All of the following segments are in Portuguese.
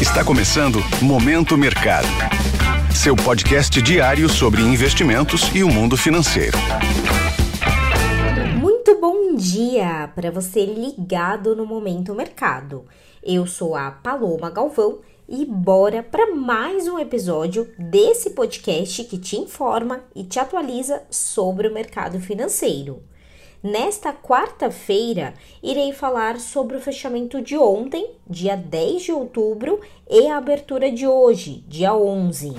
Está começando Momento Mercado. Seu podcast diário sobre investimentos e o mundo financeiro. Muito bom dia para você ligado no Momento Mercado. Eu sou a Paloma Galvão e bora para mais um episódio desse podcast que te informa e te atualiza sobre o mercado financeiro. Nesta quarta-feira, irei falar sobre o fechamento de ontem, dia 10 de outubro, e a abertura de hoje, dia 11.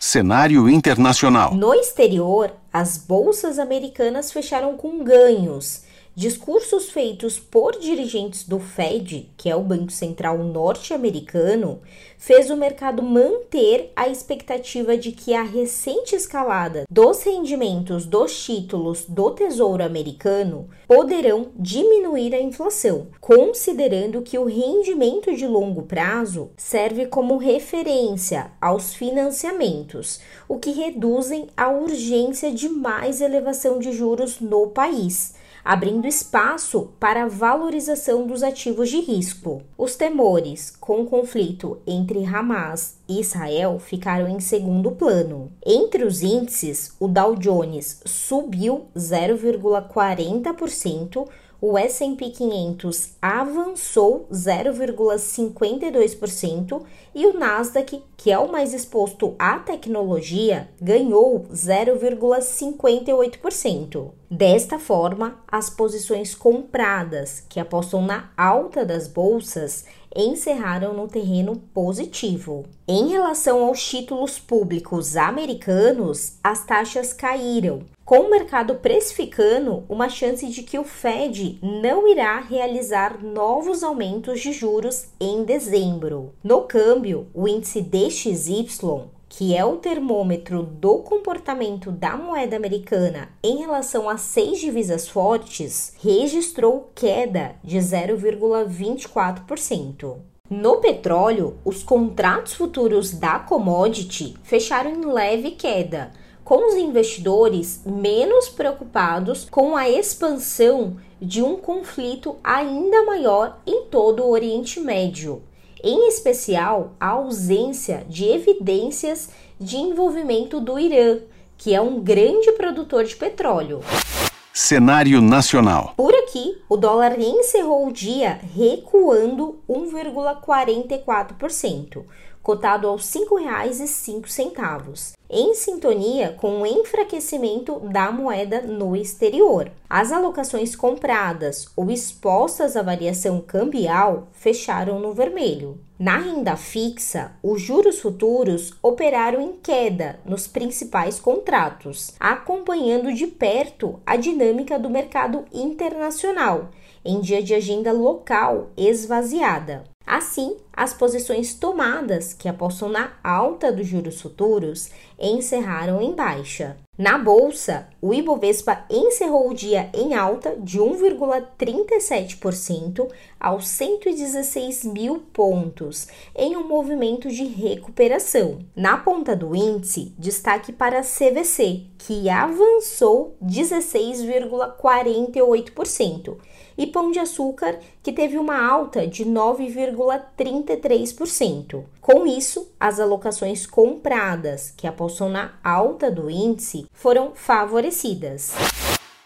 Cenário internacional. No exterior, as bolsas americanas fecharam com ganhos Discursos feitos por dirigentes do Fed, que é o Banco Central norte-americano, fez o mercado manter a expectativa de que a recente escalada dos rendimentos dos títulos do Tesouro Americano poderão diminuir a inflação, considerando que o rendimento de longo prazo serve como referência aos financiamentos, o que reduzem a urgência de mais elevação de juros no país abrindo espaço para a valorização dos ativos de risco. Os temores com o conflito entre Hamas e Israel ficaram em segundo plano. Entre os índices, o Dow Jones subiu 0,40%, o S&P 500 avançou 0,52% e o Nasdaq, que é o mais exposto à tecnologia, ganhou 0,58%. Desta forma, as posições compradas, que apostam na alta das bolsas, encerraram no terreno positivo. Em relação aos títulos públicos americanos, as taxas caíram, com o mercado precificando uma chance de que o Fed não irá realizar novos aumentos de juros em dezembro. No câmbio, o índice DXY que é o termômetro do comportamento da moeda americana em relação a seis divisas fortes, registrou queda de 0,24%. No petróleo, os contratos futuros da commodity fecharam em leve queda, com os investidores menos preocupados com a expansão de um conflito ainda maior em todo o Oriente Médio, em especial a ausência de evidências de envolvimento do Irã, que é um grande produtor de petróleo. Cenário nacional. Por aqui, o dólar encerrou o dia recuando 1,44%, cotado aos R$ 5,05 em sintonia com o enfraquecimento da moeda no exterior. As alocações compradas ou expostas à variação cambial fecharam no vermelho. Na renda fixa, os juros futuros operaram em queda nos principais contratos, acompanhando de perto a dinâmica do mercado internacional em dia de agenda local esvaziada. Assim, as posições tomadas, que apostam na alta dos juros futuros, encerraram em baixa. Na bolsa, o Ibovespa encerrou o dia em alta de 1,37% aos 116 mil pontos, em um movimento de recuperação. Na ponta do índice, destaque para a CVC, que avançou 16,48%, e Pão de Açúcar, que teve uma alta de 9,33%. Com isso, as alocações compradas, que apostam na alta do índice, foram favorecidas.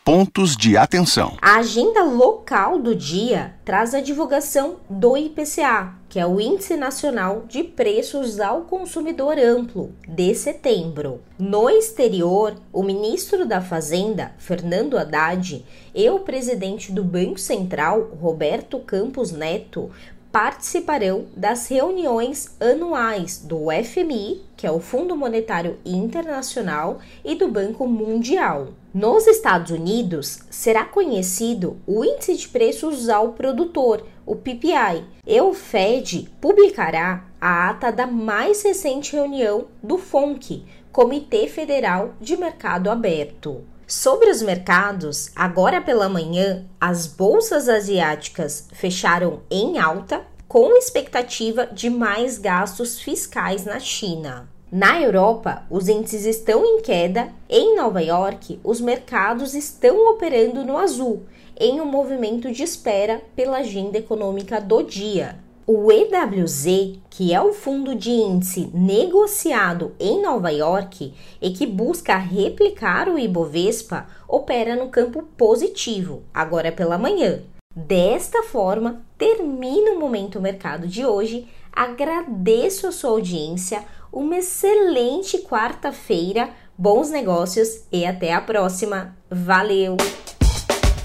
Pontos de atenção. A agenda local do dia traz a divulgação do IPCA, que é o Índice Nacional de Preços ao Consumidor Amplo, de setembro. No exterior, o ministro da Fazenda, Fernando Haddad, e o presidente do Banco Central, Roberto Campos Neto, participarão das reuniões anuais do FMI, que é o Fundo Monetário Internacional, e do Banco Mundial. Nos Estados Unidos, será conhecido o Índice de Preços ao Produtor, o PPI, e o Fed publicará a ata da mais recente reunião do FONC, Comitê Federal de Mercado Aberto. Sobre os mercados, agora pela manhã, as bolsas asiáticas fecharam em alta, com expectativa de mais gastos fiscais na China. Na Europa, os índices estão em queda. Em Nova York, os mercados estão operando no azul, em um movimento de espera pela agenda econômica do dia. O EWZ, que é o fundo de índice negociado em Nova York e que busca replicar o Ibovespa, opera no campo positivo, agora pela manhã. Desta forma, termina o Momento Mercado de hoje. Agradeço a sua audiência, uma excelente quarta-feira, bons negócios e até a próxima. Valeu!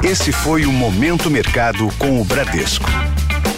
Esse foi o Momento Mercado com o Bradesco,